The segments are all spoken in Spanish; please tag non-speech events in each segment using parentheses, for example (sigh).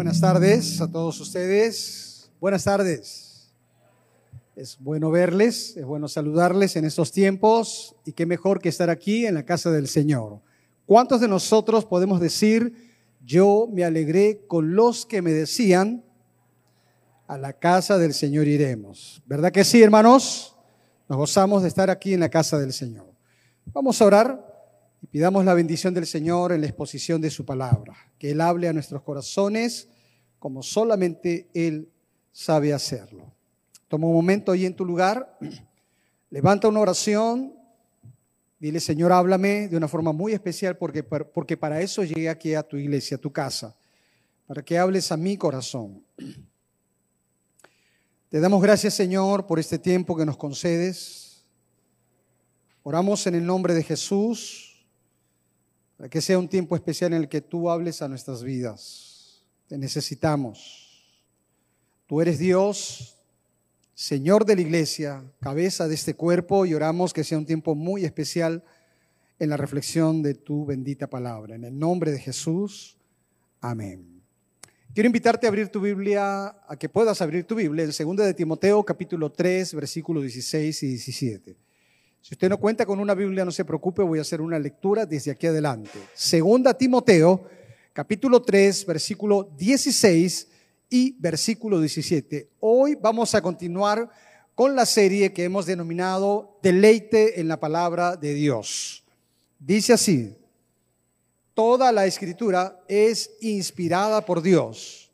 buenas tardes a todos ustedes. Buenas tardes. Es bueno verles, es bueno saludarles en estos tiempos y qué mejor que estar aquí en la casa del Señor. ¿Cuántos de nosotros podemos decir, yo me alegré con los que me decían, a la casa del Señor iremos? ¿Verdad que sí, hermanos? Nos gozamos de estar aquí en la casa del Señor. Vamos a orar y pidamos la bendición del Señor en la exposición de su palabra, que Él hable a nuestros corazones como solamente Él sabe hacerlo. Toma un momento ahí en tu lugar, (clears throat) levanta una oración, dile Señor, háblame de una forma muy especial porque, porque para eso llegué aquí a tu iglesia, a tu casa, para que hables a mi corazón. (clears throat) Te damos gracias Señor por este tiempo que nos concedes. Oramos en el nombre de Jesús para que sea un tiempo especial en el que tú hables a nuestras vidas. Te necesitamos. Tú eres Dios, Señor de la iglesia, cabeza de este cuerpo, y oramos que sea un tiempo muy especial en la reflexión de tu bendita palabra. En el nombre de Jesús, amén. Quiero invitarte a abrir tu Biblia, a que puedas abrir tu Biblia en 2 de Timoteo capítulo 3, versículos 16 y 17. Si usted no cuenta con una Biblia, no se preocupe, voy a hacer una lectura desde aquí adelante. Segunda Timoteo, capítulo 3, versículo 16 y versículo 17. Hoy vamos a continuar con la serie que hemos denominado Deleite en la palabra de Dios. Dice así, toda la escritura es inspirada por Dios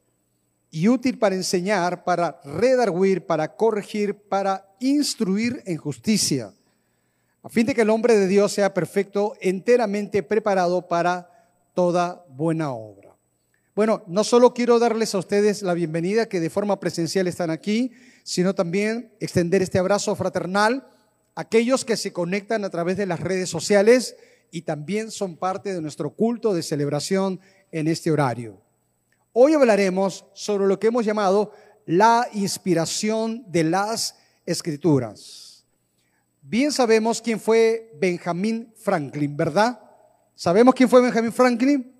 y útil para enseñar, para redarguir, para corregir, para instruir en justicia a fin de que el hombre de Dios sea perfecto, enteramente preparado para toda buena obra. Bueno, no solo quiero darles a ustedes la bienvenida que de forma presencial están aquí, sino también extender este abrazo fraternal a aquellos que se conectan a través de las redes sociales y también son parte de nuestro culto de celebración en este horario. Hoy hablaremos sobre lo que hemos llamado la inspiración de las escrituras. Bien sabemos quién fue Benjamin Franklin, ¿verdad? ¿Sabemos quién fue Benjamin Franklin?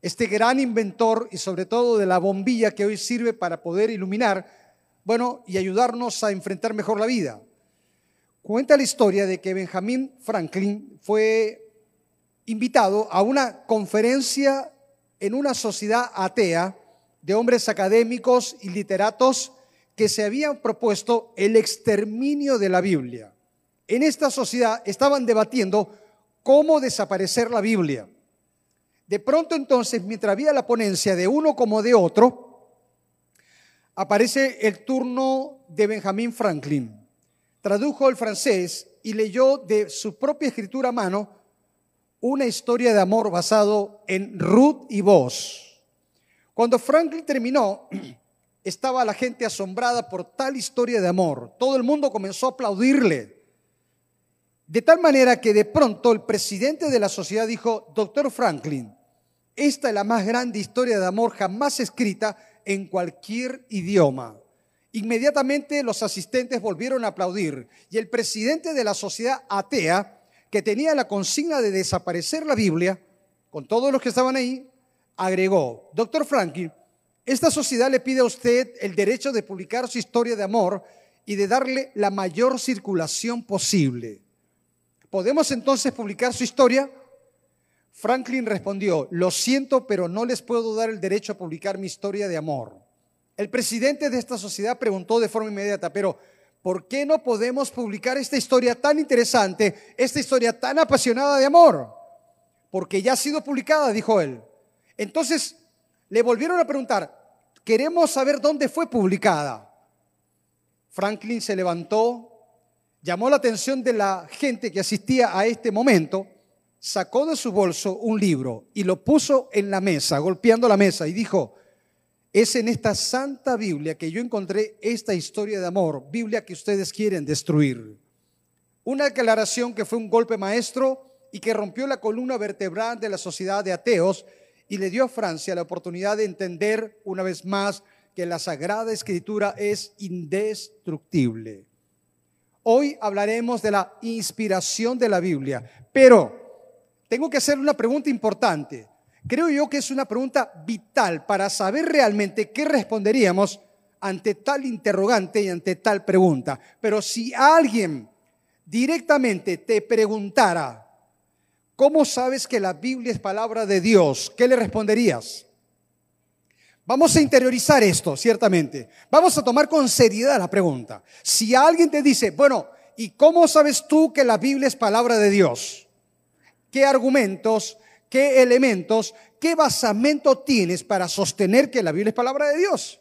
Este gran inventor y sobre todo de la bombilla que hoy sirve para poder iluminar, bueno, y ayudarnos a enfrentar mejor la vida. Cuenta la historia de que Benjamin Franklin fue invitado a una conferencia en una sociedad atea de hombres académicos y literatos que se habían propuesto el exterminio de la Biblia en esta sociedad estaban debatiendo cómo desaparecer la Biblia. De pronto entonces, mientras había la ponencia de uno como de otro, aparece el turno de Benjamin Franklin. Tradujo el francés y leyó de su propia escritura a mano una historia de amor basado en Ruth y Vos. Cuando Franklin terminó, (clears throat) estaba la gente asombrada por tal historia de amor. Todo el mundo comenzó a aplaudirle. De tal manera que de pronto el presidente de la sociedad dijo, doctor Franklin, esta es la más grande historia de amor jamás escrita en cualquier idioma. Inmediatamente los asistentes volvieron a aplaudir y el presidente de la sociedad atea, que tenía la consigna de desaparecer la Biblia, con todos los que estaban ahí, agregó, doctor Franklin, esta sociedad le pide a usted el derecho de publicar su historia de amor y de darle la mayor circulación posible. ¿Podemos entonces publicar su historia? Franklin respondió, lo siento, pero no les puedo dar el derecho a publicar mi historia de amor. El presidente de esta sociedad preguntó de forma inmediata, pero ¿por qué no podemos publicar esta historia tan interesante, esta historia tan apasionada de amor? Porque ya ha sido publicada, dijo él. Entonces le volvieron a preguntar, queremos saber dónde fue publicada. Franklin se levantó, llamó la atención de la gente que asistía a este momento, sacó de su bolso un libro y lo puso en la mesa, golpeando la mesa, y dijo, es en esta santa Biblia que yo encontré esta historia de amor, Biblia que ustedes quieren destruir. Una declaración que fue un golpe maestro y que rompió la columna vertebral de la sociedad de ateos y le dio a Francia la oportunidad de entender una vez más que la Sagrada Escritura es indestructible. Hoy hablaremos de la inspiración de la Biblia, pero tengo que hacer una pregunta importante. Creo yo que es una pregunta vital para saber realmente qué responderíamos ante tal interrogante y ante tal pregunta. Pero si alguien directamente te preguntara, ¿cómo sabes que la Biblia es palabra de Dios? ¿Qué le responderías? Vamos a interiorizar esto, ciertamente. Vamos a tomar con seriedad la pregunta. Si alguien te dice, bueno, ¿y cómo sabes tú que la Biblia es palabra de Dios? ¿Qué argumentos, qué elementos, qué basamento tienes para sostener que la Biblia es palabra de Dios?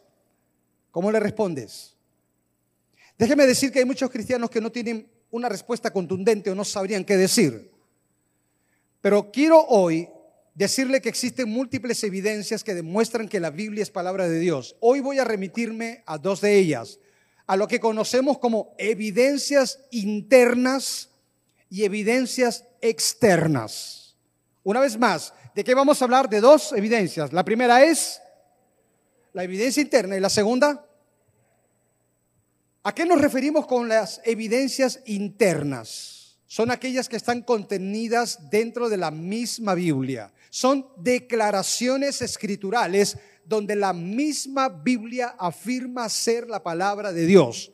¿Cómo le respondes? Déjeme decir que hay muchos cristianos que no tienen una respuesta contundente o no sabrían qué decir. Pero quiero hoy decirle que existen múltiples evidencias que demuestran que la Biblia es palabra de Dios. Hoy voy a remitirme a dos de ellas, a lo que conocemos como evidencias internas y evidencias externas. Una vez más, ¿de qué vamos a hablar? De dos evidencias. La primera es la evidencia interna y la segunda, ¿a qué nos referimos con las evidencias internas? Son aquellas que están contenidas dentro de la misma Biblia. Son declaraciones escriturales donde la misma Biblia afirma ser la palabra de Dios.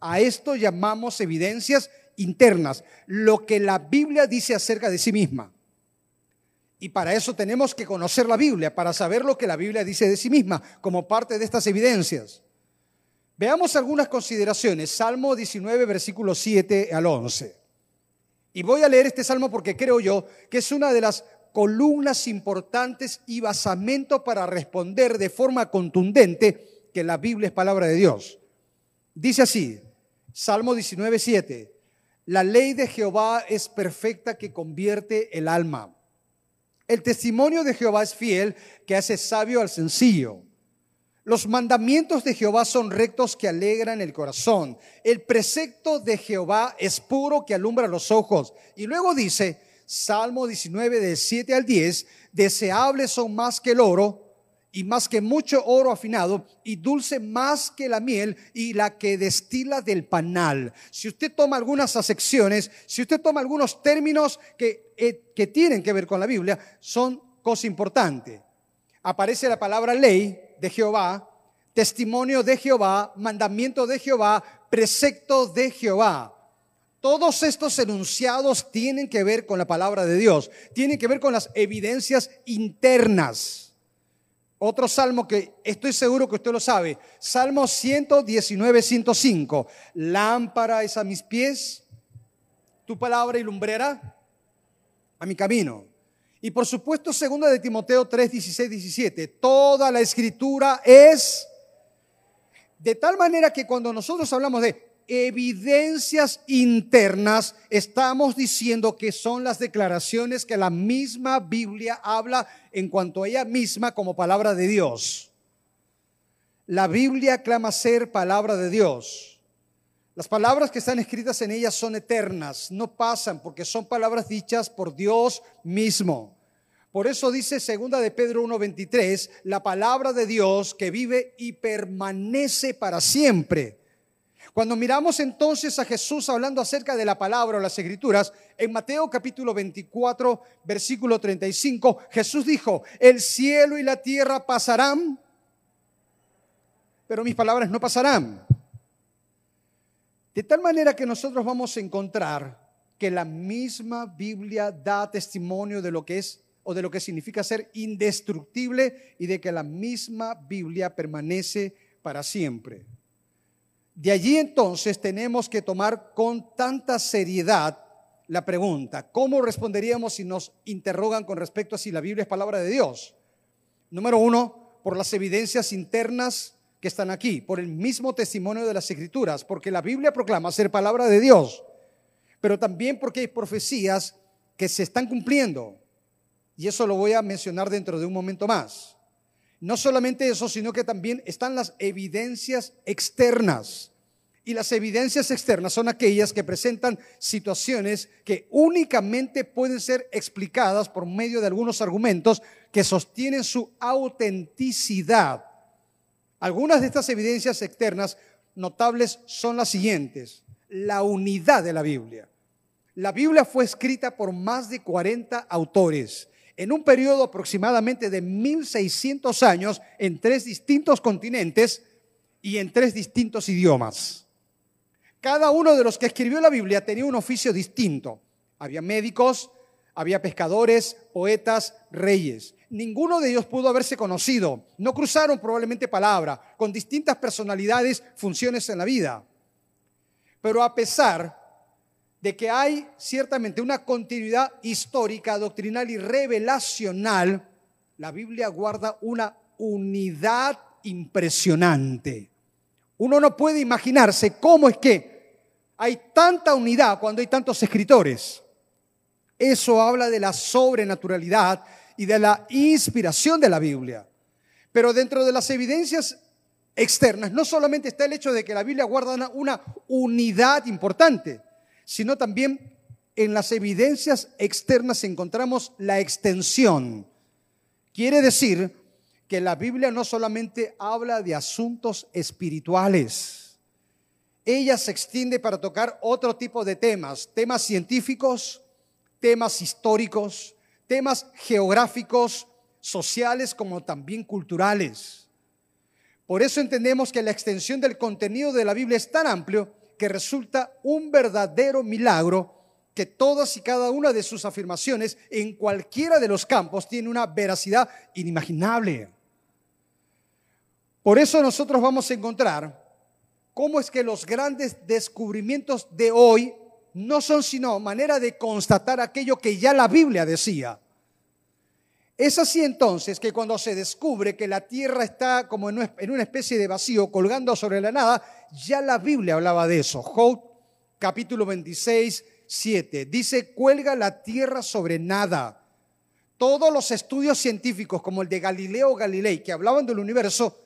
A esto llamamos evidencias internas, lo que la Biblia dice acerca de sí misma. Y para eso tenemos que conocer la Biblia, para saber lo que la Biblia dice de sí misma, como parte de estas evidencias. Veamos algunas consideraciones. Salmo 19, versículo 7 al 11. Y voy a leer este salmo porque creo yo que es una de las columnas importantes y basamento para responder de forma contundente que la Biblia es palabra de Dios. Dice así, Salmo 19, 7, la ley de Jehová es perfecta que convierte el alma. El testimonio de Jehová es fiel, que hace sabio al sencillo. Los mandamientos de Jehová son rectos que alegran el corazón. El precepto de Jehová es puro que alumbra los ojos. Y luego dice, Salmo 19 de 7 al 10, deseables son más que el oro y más que mucho oro afinado, y dulce más que la miel y la que destila del panal. Si usted toma algunas acepciones, si usted toma algunos términos que, eh, que tienen que ver con la Biblia, son cosa importante. Aparece la palabra ley Jehová, testimonio de Jehová, mandamiento de Jehová, precepto de Jehová. Todos estos enunciados tienen que ver con la palabra de Dios, tienen que ver con las evidencias internas. Otro salmo que estoy seguro que usted lo sabe. Salmo 119, 105. Lámpara es a mis pies, tu palabra y lumbrera a mi camino. Y por supuesto, segunda de Timoteo 3, 16, 17. Toda la escritura es de tal manera que cuando nosotros hablamos de evidencias internas, estamos diciendo que son las declaraciones que la misma Biblia habla en cuanto a ella misma como palabra de Dios. La Biblia clama ser palabra de Dios. Las palabras que están escritas en ella son eternas, no pasan porque son palabras dichas por Dios mismo. Por eso dice segunda de Pedro 1:23, la palabra de Dios que vive y permanece para siempre. Cuando miramos entonces a Jesús hablando acerca de la palabra o las escrituras, en Mateo capítulo 24, versículo 35, Jesús dijo, el cielo y la tierra pasarán, pero mis palabras no pasarán. De tal manera que nosotros vamos a encontrar que la misma Biblia da testimonio de lo que es o de lo que significa ser indestructible y de que la misma Biblia permanece para siempre. De allí entonces tenemos que tomar con tanta seriedad la pregunta, ¿cómo responderíamos si nos interrogan con respecto a si la Biblia es palabra de Dios? Número uno, por las evidencias internas que están aquí, por el mismo testimonio de las escrituras, porque la Biblia proclama ser palabra de Dios, pero también porque hay profecías que se están cumpliendo. Y eso lo voy a mencionar dentro de un momento más. No solamente eso, sino que también están las evidencias externas. Y las evidencias externas son aquellas que presentan situaciones que únicamente pueden ser explicadas por medio de algunos argumentos que sostienen su autenticidad. Algunas de estas evidencias externas notables son las siguientes. La unidad de la Biblia. La Biblia fue escrita por más de 40 autores en un periodo aproximadamente de 1600 años en tres distintos continentes y en tres distintos idiomas. Cada uno de los que escribió la Biblia tenía un oficio distinto. Había médicos, había pescadores, poetas, reyes. Ninguno de ellos pudo haberse conocido. No cruzaron probablemente palabra, con distintas personalidades, funciones en la vida. Pero a pesar de que hay ciertamente una continuidad histórica, doctrinal y revelacional, la Biblia guarda una unidad impresionante. Uno no puede imaginarse cómo es que hay tanta unidad cuando hay tantos escritores. Eso habla de la sobrenaturalidad y de la inspiración de la Biblia. Pero dentro de las evidencias externas no solamente está el hecho de que la Biblia guarda una, unidad importante, sino también en las evidencias externas encontramos la extensión. Quiere decir que la Biblia no solamente habla de asuntos espirituales, ella se extiende para tocar otro tipo de temas, temas científicos, temas históricos, temas geográficos, sociales como también culturales. Por eso entendemos que la extensión del contenido de la Biblia es tan amplio que resulta un verdadero milagro que todas y cada una de sus afirmaciones en cualquiera de los campos tiene una veracidad inimaginable. Por eso nosotros vamos a encontrar cómo es que los grandes descubrimientos de hoy no son sino manera de constatar aquello que ya la Biblia decía. Es así entonces que cuando se descubre que la tierra está como en una especie de vacío, colgando sobre la nada, ya la Biblia hablaba de eso. Job capítulo 26, 7. Dice, cuelga la tierra sobre nada. Todos los estudios científicos, como el de Galileo Galilei, que hablaban del universo,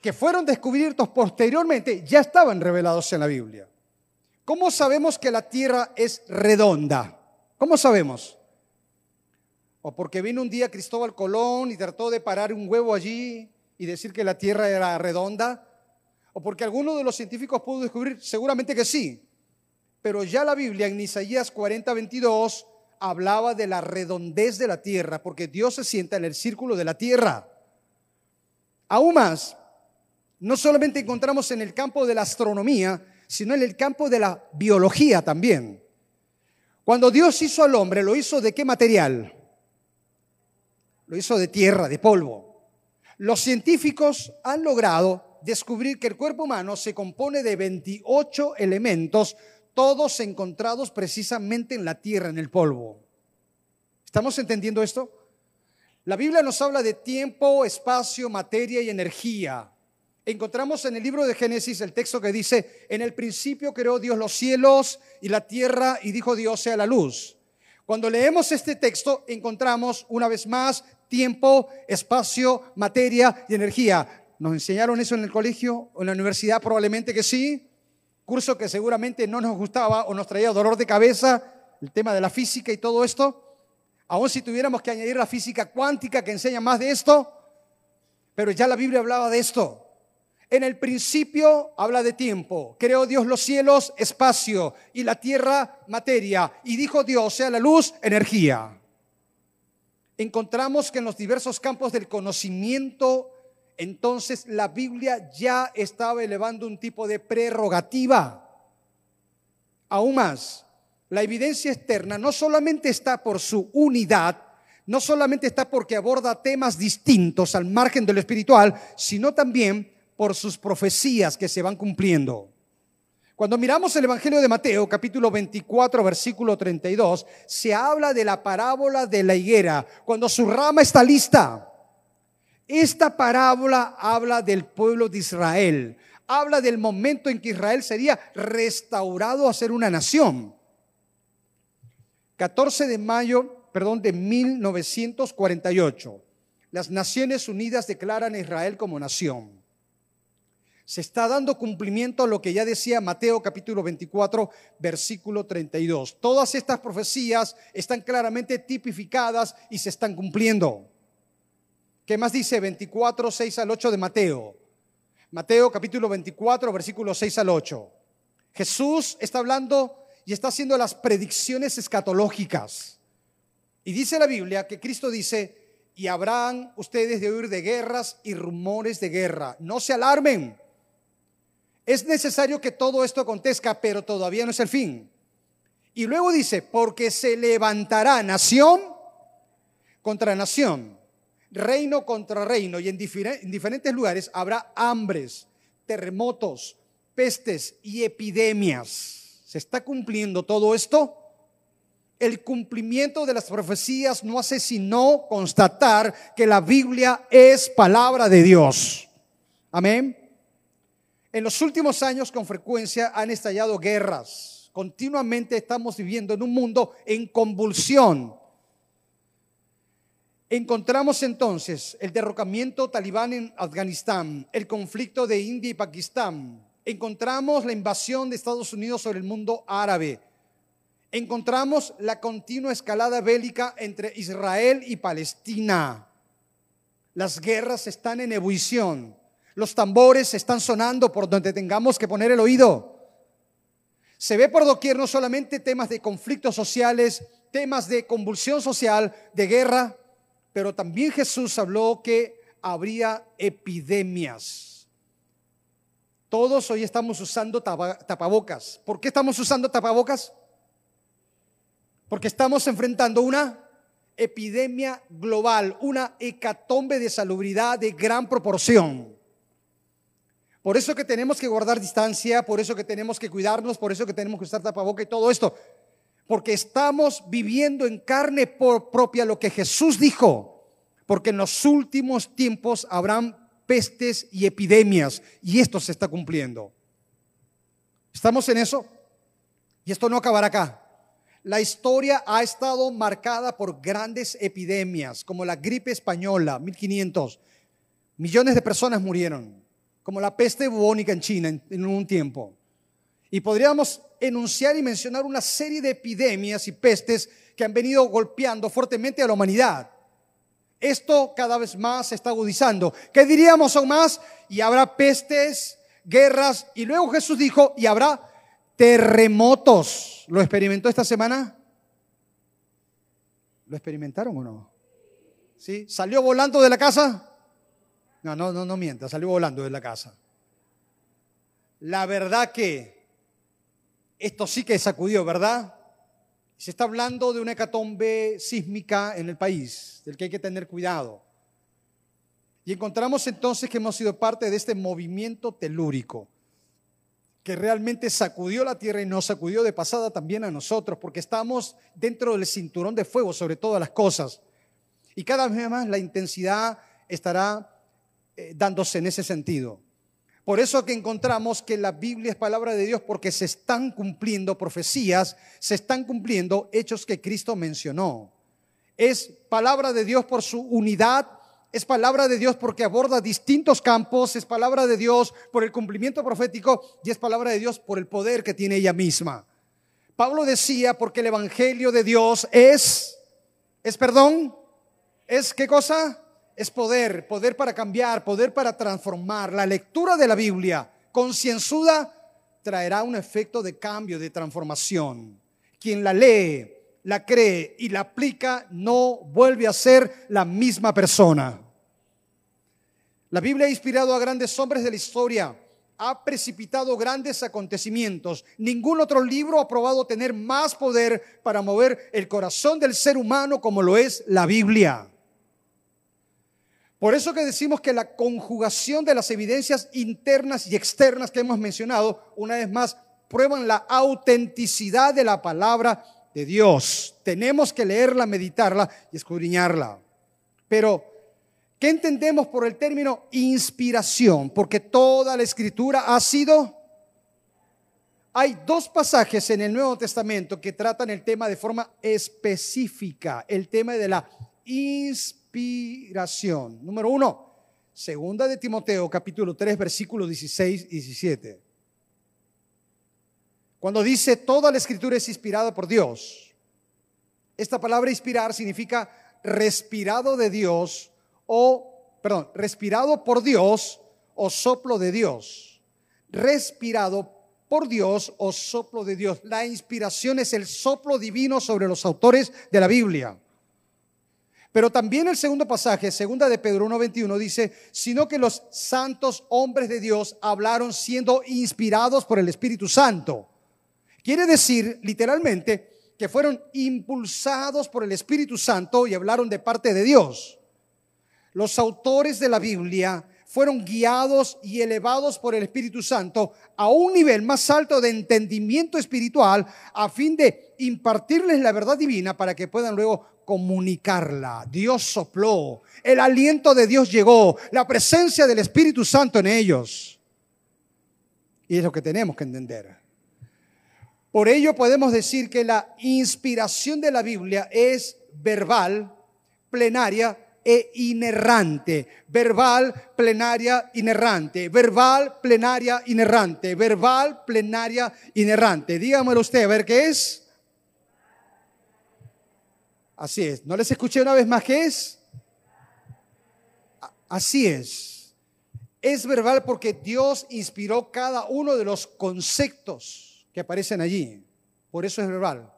que fueron descubiertos posteriormente, ya estaban revelados en la Biblia. ¿Cómo sabemos que la tierra es redonda? ¿Cómo sabemos? O porque vino un día Cristóbal Colón y trató de parar un huevo allí y decir que la tierra era redonda. O porque alguno de los científicos pudo descubrir, seguramente que sí. Pero ya la Biblia en Isaías 40, 22 hablaba de la redondez de la tierra, porque Dios se sienta en el círculo de la tierra. Aún más, no solamente encontramos en el campo de la astronomía, sino en el campo de la biología también. Cuando Dios hizo al hombre, ¿lo hizo de qué material? Lo hizo de tierra, de polvo. Los científicos han logrado descubrir que el cuerpo humano se compone de 28 elementos, todos encontrados precisamente en la tierra, en el polvo. ¿Estamos entendiendo esto? La Biblia nos habla de tiempo, espacio, materia y energía. Encontramos en el libro de Génesis el texto que dice, en el principio creó Dios los cielos y la tierra y dijo Dios sea la luz. Cuando leemos este texto encontramos una vez más tiempo, espacio, materia y energía. ¿Nos enseñaron eso en el colegio o en la universidad? Probablemente que sí. Curso que seguramente no nos gustaba o nos traía dolor de cabeza, el tema de la física y todo esto. Aún si tuviéramos que añadir la física cuántica que enseña más de esto, pero ya la Biblia hablaba de esto. En el principio habla de tiempo. Creó Dios los cielos, espacio, y la tierra, materia. Y dijo Dios, sea la luz, energía. Encontramos que en los diversos campos del conocimiento, entonces la Biblia ya estaba elevando un tipo de prerrogativa. Aún más, la evidencia externa no solamente está por su unidad, no solamente está porque aborda temas distintos al margen de lo espiritual, sino también por sus profecías que se van cumpliendo. Cuando miramos el Evangelio de Mateo, capítulo 24, versículo 32, se habla de la parábola de la higuera, cuando su rama está lista. Esta parábola habla del pueblo de Israel, habla del momento en que Israel sería restaurado a ser una nación. 14 de mayo, perdón, de 1948. Las Naciones Unidas declaran a Israel como nación se está dando cumplimiento a lo que ya decía Mateo capítulo 24, versículo 32. Todas estas profecías están claramente tipificadas y se están cumpliendo. ¿Qué más dice 24, 6 al 8 de Mateo? Mateo capítulo 24, versículo 6 al 8. Jesús está hablando y está haciendo las predicciones escatológicas. Y dice la Biblia que Cristo dice, y habrán ustedes de oír de guerras y rumores de guerra. No se alarmen. Es necesario que todo esto acontezca, pero todavía no es el fin. Y luego dice, porque se levantará nación contra nación, reino contra reino, y en, diferentes lugares habrá hambres, terremotos, pestes y epidemias. ¿Se está cumpliendo todo esto? El cumplimiento de las profecías no hace sino constatar que la Biblia es palabra de Dios. Amén. En los últimos años con frecuencia han estallado guerras. Continuamente estamos viviendo en un mundo en convulsión. Encontramos entonces el derrocamiento talibán en Afganistán, el conflicto de India y Pakistán. Encontramos la invasión de Estados Unidos sobre el mundo árabe. Encontramos la continua escalada bélica entre Israel y Palestina. Las guerras están en ebullición. Los tambores están sonando por donde tengamos que poner el oído. Se ve por doquier no solamente temas de conflictos sociales, temas de convulsión social, de guerra, pero también Jesús habló que habría epidemias. Todos hoy estamos usando tapabocas. ¿Por qué estamos usando tapabocas? Porque estamos enfrentando una epidemia global, una hecatombe de salubridad de gran proporción. Por eso que tenemos que guardar distancia, por eso que tenemos que cuidarnos, por eso que tenemos que usar tapaboca y todo esto. Porque estamos viviendo en carne propia lo que Jesús dijo. Porque en los últimos tiempos habrán pestes y epidemias y esto se está cumpliendo. ¿Estamos en eso? Y esto no acabará acá. La historia ha estado marcada por grandes epidemias, como la gripe española, 1500. Millones de personas murieron como la peste bubónica en China en, un tiempo. Y podríamos enunciar y mencionar una serie de epidemias y pestes que han venido golpeando fuertemente a la humanidad. Esto cada vez más se está agudizando. ¿Qué diríamos aún más? Y habrá pestes, guerras, y luego Jesús dijo, y habrá terremotos. ¿Lo experimentó esta semana? ¿Lo experimentaron o no? ¿Sí? ¿Salió volando de la casa? No, no, no, no mienta, salió volando de la casa. La verdad que esto sí que sacudió, ¿verdad? Se está hablando de una hecatombe sísmica en el país, del que hay que tener cuidado. Y encontramos entonces que hemos sido parte de este movimiento telúrico, que realmente sacudió la tierra y nos sacudió de pasada también a nosotros, porque estamos dentro del cinturón de fuego sobre todas las cosas. Y cada vez más la intensidad estará eh, dándose en ese sentido. Por eso que encontramos que la Biblia es palabra de Dios porque se están cumpliendo profecías, se están cumpliendo hechos que Cristo mencionó. Es palabra de Dios por su unidad, es palabra de Dios porque aborda distintos campos, es palabra de Dios por el cumplimiento profético y es palabra de Dios por el poder que tiene ella misma. Pablo decía porque el evangelio de Dios es es perdón, es qué cosa? Es poder, poder para cambiar, poder para transformar. La lectura de la Biblia concienzuda traerá un efecto de cambio, de transformación. Quien la lee, la cree y la aplica no vuelve a ser la misma persona. La Biblia ha inspirado a grandes hombres de la historia, ha precipitado grandes acontecimientos. Ningún otro libro ha probado tener más poder para mover el corazón del ser humano como lo es la Biblia. Por eso que decimos que la conjugación de las evidencias internas y externas que hemos mencionado, una vez más, prueban la autenticidad de la palabra de Dios. Tenemos que leerla, meditarla y escudriñarla. Pero, ¿qué entendemos por el término inspiración? Porque toda la escritura ha sido... Hay dos pasajes en el Nuevo Testamento que tratan el tema de forma específica, el tema de la inspiración inspiración. Número uno, segunda de Timoteo, capítulo 3, versículos 16 y 17. Cuando dice toda la escritura es inspirada por Dios, esta palabra inspirar significa respirado de Dios o, perdón, respirado por Dios o soplo de Dios. Respirado por Dios o soplo de Dios. La inspiración es el soplo divino sobre los autores de la Biblia. Pero también el segundo pasaje, segunda de Pedro 1.21, dice, sino que los santos hombres de Dios hablaron siendo inspirados por el Espíritu Santo. Quiere decir, literalmente, que fueron impulsados por el Espíritu Santo y hablaron de parte de Dios. Los autores de la Biblia fueron guiados y elevados por el Espíritu Santo a un nivel más alto de entendimiento espiritual a fin de impartirles la verdad divina para que puedan luego comunicarla. Dios sopló, el aliento de Dios llegó, la presencia del Espíritu Santo en ellos. Y es lo que tenemos que entender. Por ello podemos decir que la inspiración de la Biblia es verbal, plenaria e inerrante. Verbal, plenaria, inerrante. Verbal, plenaria, inerrante. Verbal, plenaria, inerrante. Dígamelo usted, a ver qué es. Así es. ¿No les escuché una vez más qué es? Así es. Es verbal porque Dios inspiró cada uno de los conceptos que aparecen allí. Por eso es verbal.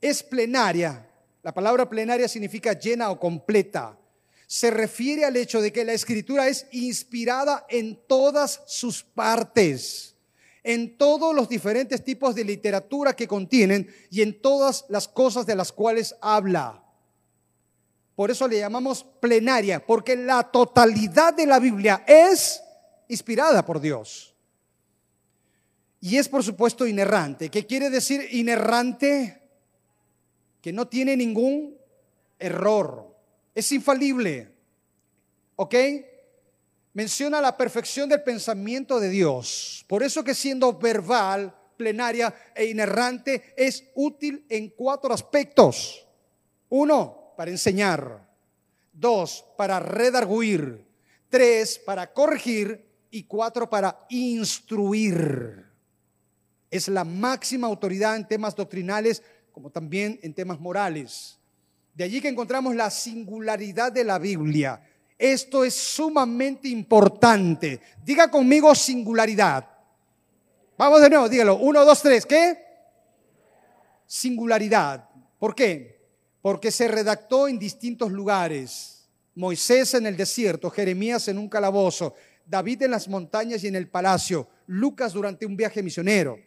Es plenaria la palabra plenaria significa llena o completa. Se refiere al hecho de que la escritura es inspirada en todas sus partes, en todos los diferentes tipos de literatura que contienen y en todas las cosas de las cuales habla. Por eso le llamamos plenaria, porque la totalidad de la Biblia es inspirada por Dios. Y es por supuesto inerrante. ¿Qué quiere decir inerrante? Que no tiene ningún error, es infalible. ¿Ok? Menciona la perfección del pensamiento de Dios. Por eso que siendo verbal, plenaria e inerrante, es útil en cuatro aspectos. Uno, para enseñar. Dos, para redarguir. Tres, para corregir. Y cuatro, para instruir. Es la máxima autoridad en temas doctrinales como también en temas morales. De allí que encontramos la singularidad de la Biblia. Esto es sumamente importante. Diga conmigo singularidad. Vamos de nuevo, dígalo. Uno, dos, tres. ¿Qué? Singularidad. ¿Por qué? Porque se redactó en distintos lugares. Moisés en el desierto, Jeremías en un calabozo, David en las montañas y en el palacio, Lucas durante un viaje misionero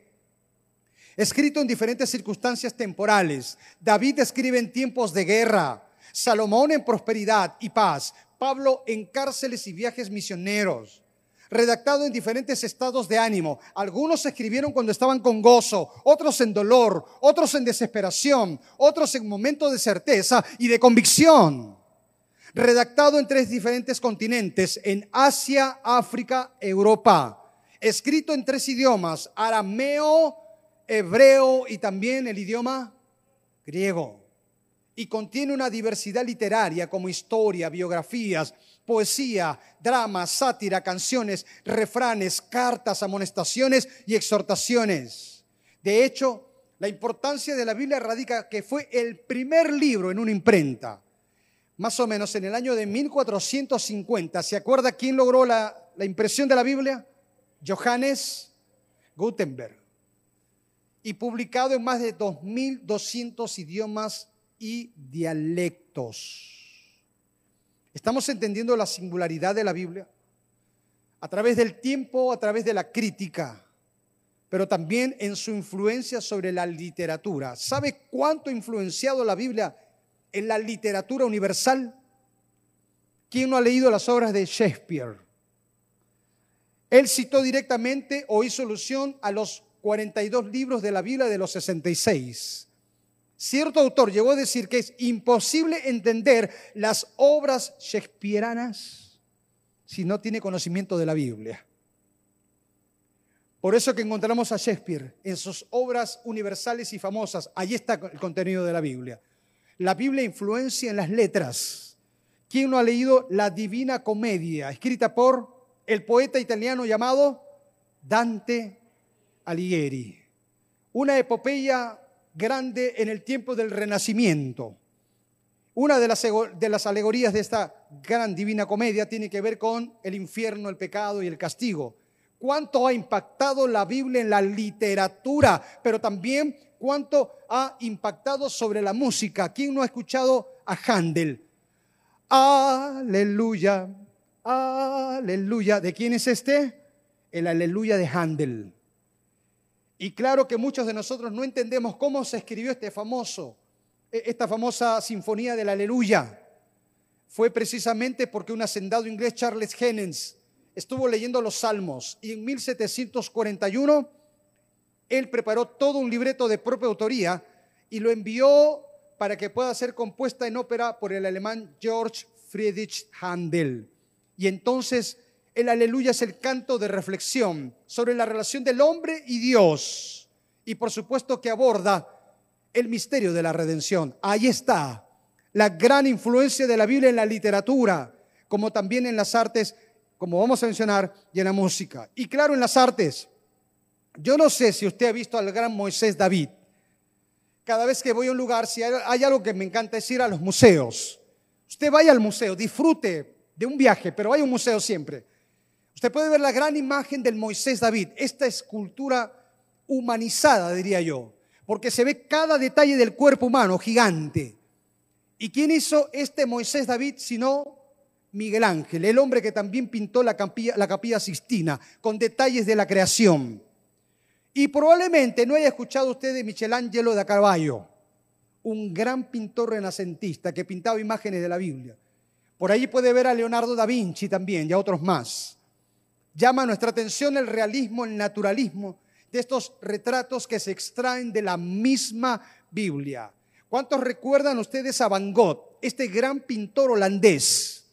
escrito en diferentes circunstancias temporales. David escribe en tiempos de guerra, Salomón en prosperidad y paz, Pablo en cárceles y viajes misioneros redactado en diferentes estados de ánimo. Algunos escribieron cuando estaban con gozo, otros en dolor, otros en desesperación, otros en momentos de certeza y de convicción. Redactado en tres diferentes continentes, en Asia, África, Europa. Escrito en tres idiomas, arameo, hebreo y también el idioma griego. Y contiene una diversidad literaria como historia, biografías, poesía, drama, sátira, canciones, refranes, cartas, amonestaciones y exhortaciones. De hecho, la importancia de la Biblia radica que fue el primer libro en una imprenta. Más o menos en el año de 1450. ¿Se acuerda quién logró la, la impresión de la Biblia? Johannes Gutenberg y publicado en más de 2.200 idiomas y dialectos. ¿Estamos entendiendo la singularidad de la Biblia? A través del tiempo, a través de la crítica, pero también en su influencia sobre la literatura. ¿Sabe cuánto ha influenciado la Biblia en la literatura universal? ¿Quién no ha leído las obras de Shakespeare? Él citó directamente o hizo alusión a los 42 libros de la Biblia de los 66. Cierto autor llegó a decir que es imposible entender las obras shakespearianas si no tiene conocimiento de la Biblia. Por eso que encontramos a Shakespeare en sus obras universales y famosas. Allí está el contenido de la Biblia. La Biblia influencia en las letras. ¿Quién no ha leído La Divina Comedia, escrita por el poeta italiano llamado Dante Alighieri. Una epopeya grande en el tiempo del Renacimiento. Una de las, alegorías de esta gran divina comedia tiene que ver con el infierno, el pecado y el castigo. Cuánto ha impactado la Biblia en la literatura, pero también cuánto ha impactado sobre la música. ¿Quién no ha escuchado a Handel? Aleluya, aleluya. ¿De quién es este? El aleluya de Handel. Y claro que muchos de nosotros no entendemos cómo se escribió este e, esta famosa sinfonía del aleluya. Fue precisamente porque un hacendado inglés, Charles Hennens, estuvo leyendo los salmos y en 1741 él preparó todo un libreto de propia autoría y lo envió para que pueda ser compuesta en ópera por el alemán George Friedrich Handel. Y entonces el aleluya es el canto de reflexión sobre la relación del hombre y Dios. Y por supuesto que aborda el misterio de la redención. Ahí está la gran influencia de la Biblia en la literatura, como también en las artes, como vamos a mencionar, y en la música. Y claro, en las artes. Yo no sé si usted ha visto al gran Moisés David. Cada vez que voy a un lugar, si hay algo que me encanta es ir a los museos. Usted vaya al museo, disfrute de un viaje, pero a un museo siempre. Usted puede ver la gran imagen del Moisés David, esta escultura humanizada, diría yo, porque se ve cada detalle del cuerpo humano gigante. ¿Y quién hizo este Moisés David sino Miguel Ángel, el hombre que también pintó la capilla, la con detalles de la creación? Y probablemente no haya escuchado usted de Michelangelo da Carvalho, un gran pintor renacentista que pintaba imágenes de la Biblia. Por ahí puede ver a Leonardo da Vinci también y a otros más llama nuestra atención el realismo, el naturalismo de estos retratos que se extraen de la misma Biblia. ¿Cuántos recuerdan ustedes a Van Gogh, este gran pintor holandés?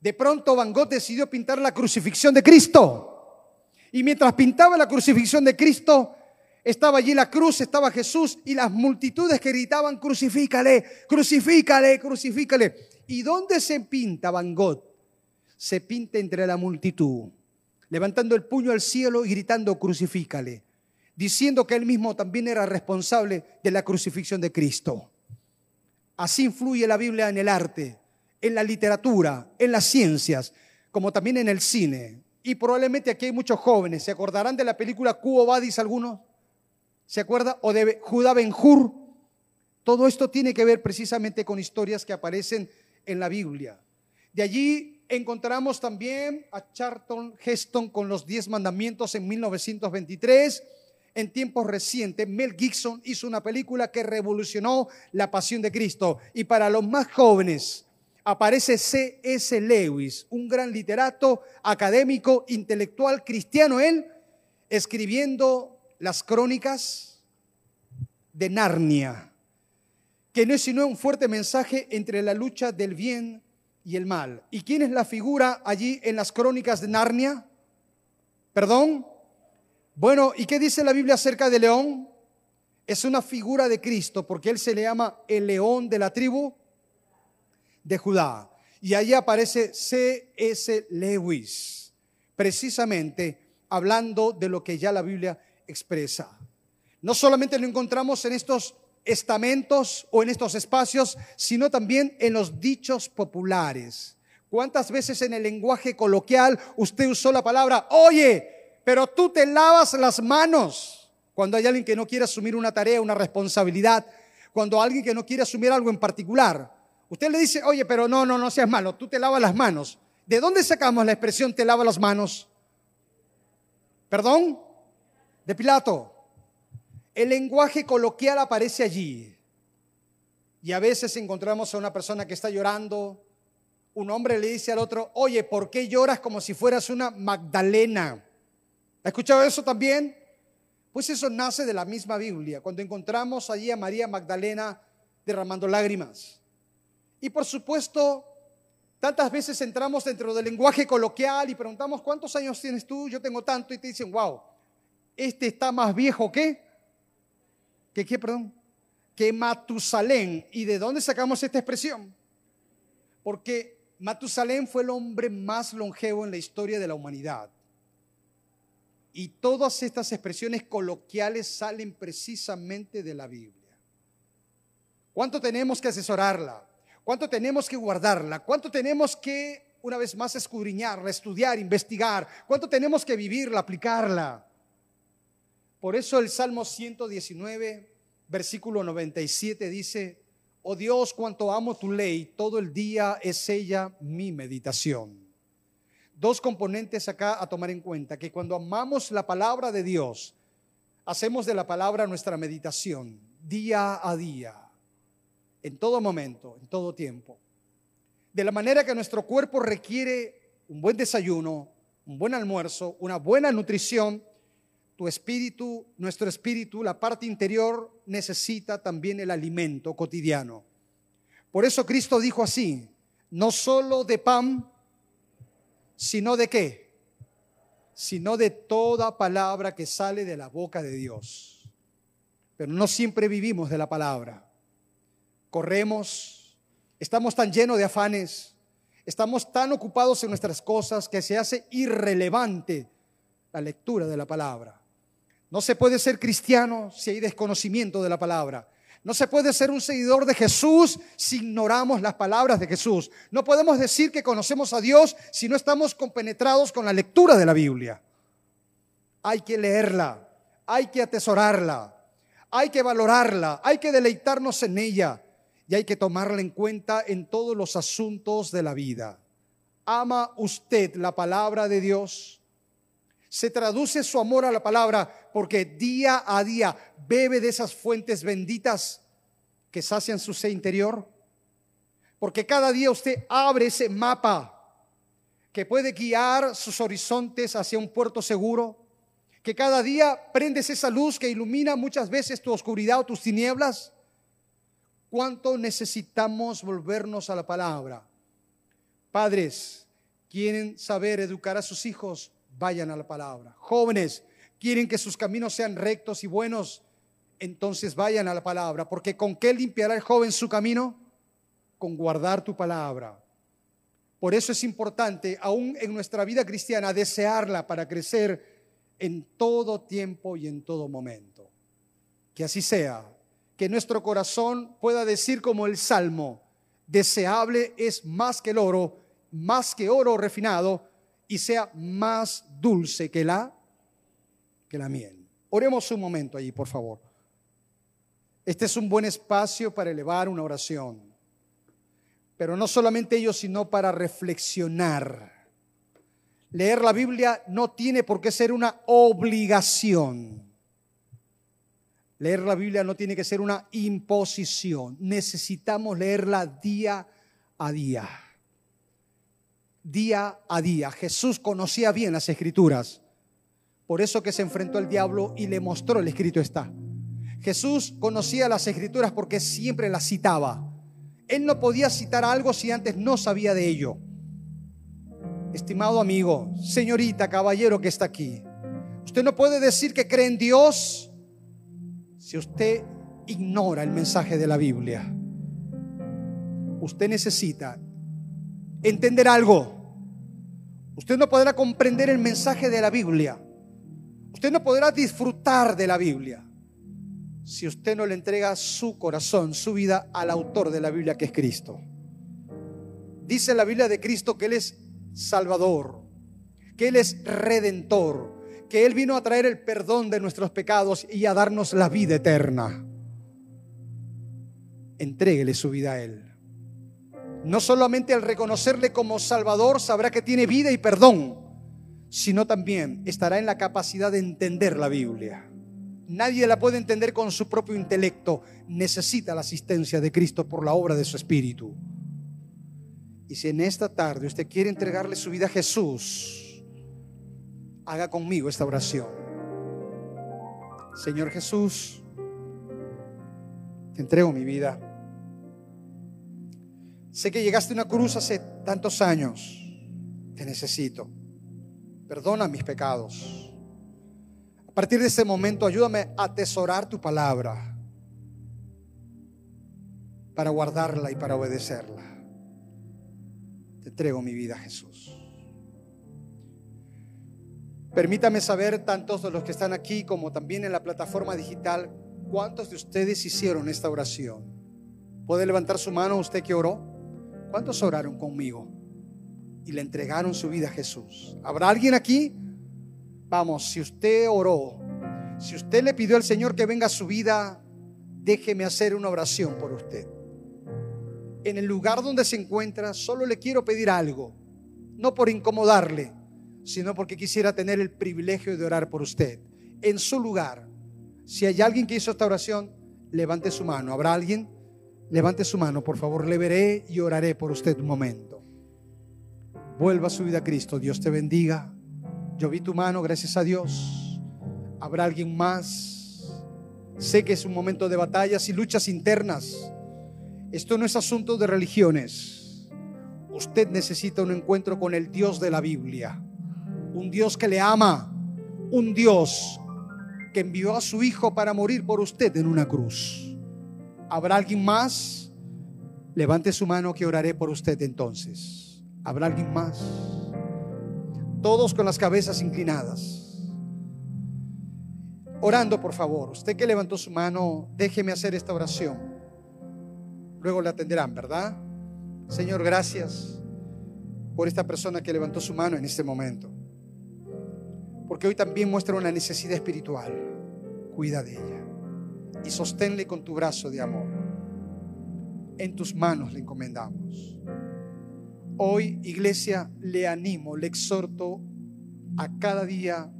De pronto Van Gogh decidió pintar la crucifixión de Cristo. Y mientras pintaba la crucifixión de Cristo, estaba allí la cruz, estaba Jesús y las multitudes que gritaban, crucifícale, crucifícale, crucifícale. ¿Y dónde se pinta Van Gogh? Se pinta entre la multitud levantando el puño al cielo y gritando, crucifícale, diciendo que él mismo también era responsable de la crucifixión de Cristo. Así influye la Biblia en el arte, en la literatura, en las ciencias, como también en el cine. Y probablemente aquí hay muchos jóvenes. ¿Se acordarán de la película Cubo Badis algunos? ¿Se acuerda? O de Judá Ben Hur. Todo esto tiene que ver precisamente con historias que aparecen en la Biblia. De allí encontramos también a Charlton Heston con los Diez Mandamientos en 1923. En tiempos recientes, Mel Gibson hizo una película que revolucionó la pasión de Cristo. Y para los más jóvenes, aparece C.S. Lewis, un gran literato, académico, intelectual, cristiano, él, escribiendo las crónicas de Narnia, que no es sino un fuerte mensaje entre la lucha del bien y el mal. ¿Y quién es la figura allí en las crónicas de Narnia? ¿Perdón? Bueno, ¿y qué dice la Biblia acerca de león? Es una figura de Cristo porque él se le llama el león de la tribu de Judá. Y allí aparece C.S. Lewis, precisamente hablando de lo que ya la Biblia expresa. No solamente lo encontramos en estos estamentos o en estos espacios, sino también en los dichos populares. ¿Cuántas veces en el lenguaje coloquial usted usó la palabra, oye, pero tú te lavas las manos? Cuando hay alguien que no quiere asumir una tarea, una responsabilidad, cuando alguien que no quiere asumir algo en particular, usted le dice, oye, pero no, no, no seas malo, tú te lavas las manos. ¿De dónde sacamos la expresión te lava las manos? ¿Perdón? De Pilato. El lenguaje coloquial aparece allí. Y a veces encontramos a una persona que está llorando. Un hombre le dice al otro, oye, ¿por qué lloras como si fueras una Magdalena? ¿Ha escuchado eso también? Pues eso nace de la misma Biblia, cuando encontramos allí a María Magdalena derramando lágrimas. Y por supuesto, tantas veces entramos dentro del lenguaje coloquial y preguntamos, ¿cuántos años tienes tú? Yo tengo tanto y te dicen, wow, este está más viejo que que qué, perdón, que Matusalén. ¿Y de dónde sacamos esta expresión? Porque Matusalén fue el hombre más longevo en la historia de la humanidad. Y todas estas expresiones coloquiales salen precisamente de la Biblia. ¿Cuánto tenemos que asesorarla? ¿Cuánto tenemos que guardarla? ¿Cuánto tenemos que, una vez más, escudriñarla, estudiar, investigar? ¿Cuánto tenemos que vivirla, aplicarla? Por eso el Salmo 119, versículo 97 dice, Oh Dios, cuanto amo tu ley, todo el día es ella mi meditación. Dos componentes acá a tomar en cuenta, que cuando amamos la palabra de Dios, hacemos de la palabra nuestra meditación día a día, en todo momento, en todo tiempo. De la manera que nuestro cuerpo requiere un buen desayuno, un buen almuerzo, una buena nutrición, tu espíritu, nuestro espíritu, la parte interior necesita también el alimento cotidiano. Por eso Cristo dijo así, no solo de pan, sino de qué? Sino de toda palabra que sale de la boca de Dios. Pero no siempre vivimos de la palabra. Corremos, estamos tan llenos de afanes, estamos tan ocupados en nuestras cosas que se hace irrelevante la lectura de la palabra. No se puede ser cristiano si hay desconocimiento de la palabra. No se puede ser un seguidor de Jesús si ignoramos las palabras de Jesús. No podemos decir que conocemos a Dios si no estamos compenetrados con la lectura de la Biblia. Hay que leerla, hay que atesorarla, hay que valorarla, hay que deleitarnos en ella y hay que tomarla en cuenta en todos los asuntos de la vida. ¿Ama usted la palabra de Dios? Se traduce su amor a la palabra porque día a día bebe de esas fuentes benditas que sacian su ser interior. Porque cada día usted abre ese mapa que puede guiar sus horizontes hacia un puerto seguro. Que cada día prendes esa luz que ilumina muchas veces tu oscuridad o tus tinieblas. ¿Cuánto necesitamos volvernos a la palabra? Padres, quieren saber educar a sus hijos vayan a la palabra. Jóvenes, quieren que sus caminos sean rectos y buenos, entonces vayan a la palabra, porque ¿con qué limpiará el joven su camino? Con guardar tu palabra. Por eso es importante, aún en nuestra vida cristiana, desearla para crecer en todo tiempo y en todo momento. Que así sea, que nuestro corazón pueda decir como el Salmo, deseable es más que el oro, más que oro refinado, y sea más dulce que la, que la miel. Oremos un momento allí, por favor. Este es un buen espacio para elevar una oración. Pero no solamente ello, sino para reflexionar. Leer la Biblia no tiene por qué ser una obligación. Leer la Biblia no tiene que ser una imposición. Necesitamos leerla día a día día a día. Jesús conocía bien las escrituras. Por eso que se enfrentó al diablo y le mostró el escrito está. Jesús conocía las escrituras porque siempre las citaba. Él no podía citar algo si antes no sabía de ello. Estimado amigo, señorita, caballero que está aquí, usted no puede decir que cree en Dios si usted ignora el mensaje de la Biblia. Usted necesita entender algo. Usted no podrá comprender el mensaje de la Biblia. Usted no podrá disfrutar de la Biblia si usted no le entrega su corazón, su vida al autor de la Biblia que es Cristo. Dice la Biblia de Cristo que Él es Salvador, que Él es Redentor, que Él vino a traer el perdón de nuestros pecados y a darnos la vida eterna. Entréguele su vida a Él. No solamente al reconocerle como Salvador sabrá que tiene vida y perdón, sino también estará en la capacidad de entender la Biblia. Nadie la puede entender con su propio intelecto. Necesita la asistencia de Cristo por la obra de su Espíritu. Y si en esta tarde usted quiere entregarle su vida a Jesús, haga conmigo esta oración. Señor Jesús, te entrego mi vida. Sé que llegaste a una cruz hace tantos años. Te necesito. Perdona mis pecados. A partir de ese momento, ayúdame a atesorar tu palabra para guardarla y para obedecerla. Te entrego mi vida, Jesús. Permítame saber, tantos de los que están aquí como también en la plataforma digital, cuántos de ustedes hicieron esta oración. ¿Puede levantar su mano usted que oró? ¿Cuántos oraron conmigo y le entregaron su vida a Jesús? ¿Habrá alguien aquí? Vamos, si usted oró, si usted le pidió al Señor que venga a su vida, déjeme hacer una oración por usted. en el lugar donde se encuentra, solo le quiero pedir algo, no por incomodarle, sino porque quisiera tener el privilegio de orar por usted. En su lugar, si hay alguien que hizo esta oración, levante su mano. ¿Habrá alguien? Levante su mano, por favor. Le veré y oraré por usted un momento. Vuelva su vida a Cristo. Dios te bendiga. Yo vi tu mano, gracias a Dios. ¿Habrá alguien más? Sé que es un momento de batallas y luchas internas. Esto no es asunto de religiones. Usted necesita un encuentro con el Dios de la Biblia. Un Dios que le ama. Un Dios que envió a su Hijo para morir por usted en una cruz. ¿Habrá alguien más? Levante su mano que oraré por usted entonces. ¿Habrá alguien más? Todos con las cabezas inclinadas. Orando, por favor. Usted que levantó su mano, déjeme hacer esta oración. Luego le atenderán, ¿verdad? Señor, gracias por esta persona que levantó su mano en este momento. Porque hoy también muestra una necesidad espiritual. Cuida de ella y sosténle con tu brazo de amor. En tus manos le encomendamos. Hoy, iglesia, le animo, le exhorto a cada día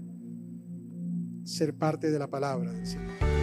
ser parte de la palabra del Señor.